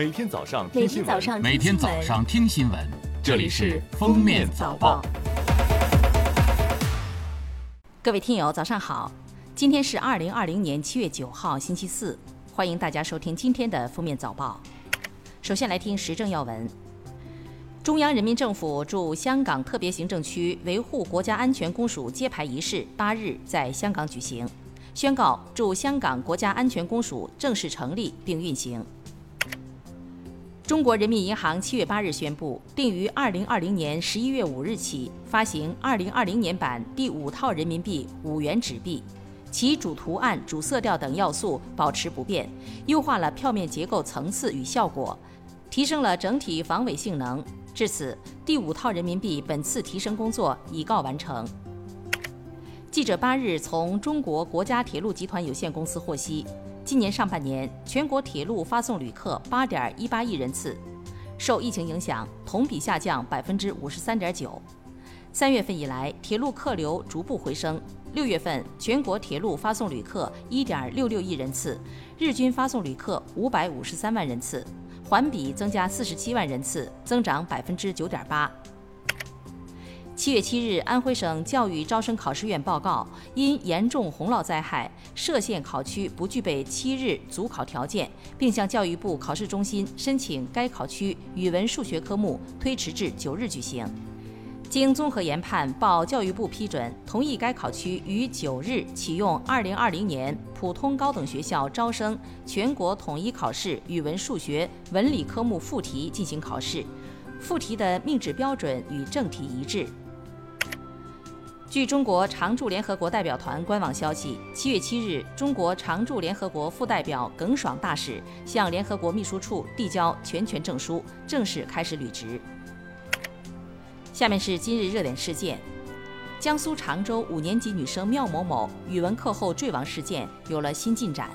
每天早上每听新闻，天早上每天早上听新闻，这里是《封面早报》。各位听友，早上好！今天是二零二零年七月九号，星期四，欢迎大家收听今天的《封面早报》。首先来听时政要闻。中央人民政府驻香港特别行政区维护国家安全公署揭牌仪式八日在香港举行，宣告驻香港国家安全公署正式成立并运行。中国人民银行七月八日宣布，定于二零二零年十一月五日起发行二零二零年版第五套人民币五元纸币，其主图案、主色调等要素保持不变，优化了票面结构层次与效果，提升了整体防伪性能。至此，第五套人民币本次提升工作已告完成。记者八日从中国国家铁路集团有限公司获悉。今年上半年，全国铁路发送旅客八点一八亿人次，受疫情影响，同比下降百分之五十三点九。三月份以来，铁路客流逐步回升。六月份，全国铁路发送旅客一点六六亿人次，日均发送旅客五百五十三万人次，环比增加四十七万人次，增长百分之九点八。七月七日，安徽省教育招生考试院报告，因严重洪涝灾害，涉县考区不具备七日组考条件，并向教育部考试中心申请该考区语文、数学科目推迟至九日举行。经综合研判，报教育部批准，同意该考区于九日启用二零二零年普通高等学校招生全国统一考试语文、数学、文理科目附题进行考试，附题的命制标准与正题一致。据中国常驻联合国代表团官网消息，七月七日，中国常驻联合国副代表耿爽大使向联合国秘书处递交全权证书，正式开始履职。下面是今日热点事件：江苏常州五年级女生缪某某语文课后坠亡事件有了新进展。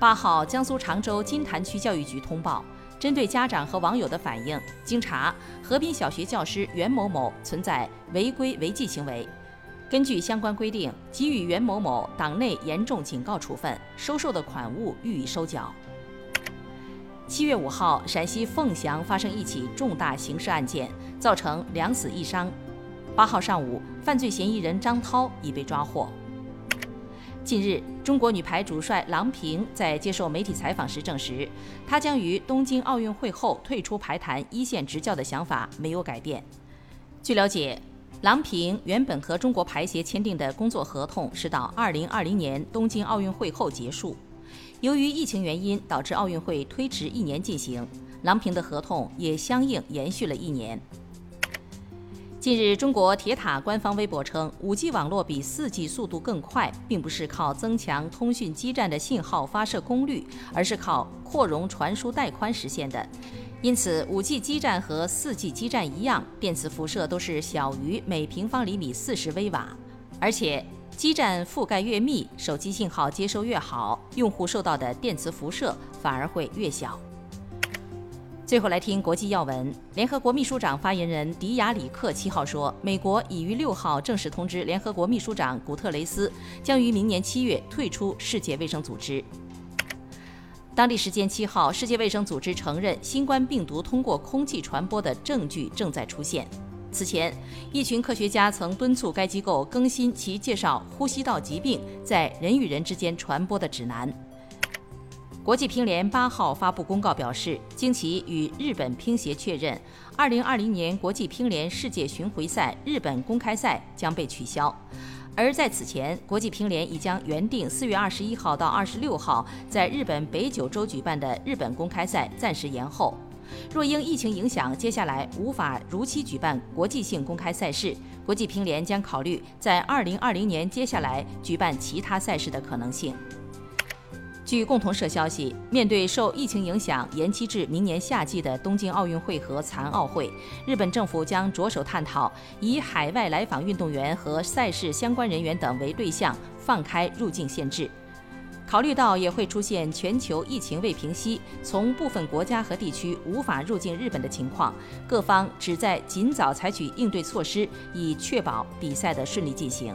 八号，江苏常州金坛区教育局通报，针对家长和网友的反映，经查，河滨小学教师袁某某存在违规违纪行为。根据相关规定，给予袁某某党内严重警告处分，收受的款物予以收缴。七月五号，陕西凤翔发生一起重大刑事案件，造成两死一伤。八号上午，犯罪嫌疑人张涛已被抓获。近日，中国女排主帅郎平在接受媒体采访时证实，她将于东京奥运会后退出排坛一线执教的想法没有改变。据了解。郎平原本和中国排协签订的工作合同是到二零二零年东京奥运会后结束，由于疫情原因导致奥运会推迟一年进行，郎平的合同也相应延续了一年。近日，中国铁塔官方微博称，5G 网络比 4G 速度更快，并不是靠增强通讯基站的信号发射功率，而是靠扩容传输带宽实现的。因此，5G 基站和 4G 基站一样，电磁辐射都是小于每平方厘米四十微瓦，而且基站覆盖越密，手机信号接收越好，用户受到的电磁辐射反而会越小。最后来听国际要闻，联合国秘书长发言人迪亚里克七号说，美国已于六号正式通知联合国秘书长古特雷斯，将于明年七月退出世界卫生组织。当地时间七号，世界卫生组织承认新冠病毒通过空气传播的证据正在出现。此前，一群科学家曾敦促该机构更新其介绍呼吸道疾病在人与人之间传播的指南。国际乒联八号发布公告表示，经其与日本乒协确认，二零二零年国际乒联世界巡回赛日本公开赛将被取消。而在此前，国际乒联已将原定四月二十一号到二十六号在日本北九州举办的日本公开赛暂时延后。若因疫情影响，接下来无法如期举办国际性公开赛事，国际乒联将考虑在二零二零年接下来举办其他赛事的可能性。据共同社消息，面对受疫情影响延期至明年夏季的东京奥运会和残奥会，日本政府将着手探讨以海外来访运动员和赛事相关人员等为对象放开入境限制。考虑到也会出现全球疫情未平息，从部分国家和地区无法入境日本的情况，各方旨在尽早采取应对措施，以确保比赛的顺利进行。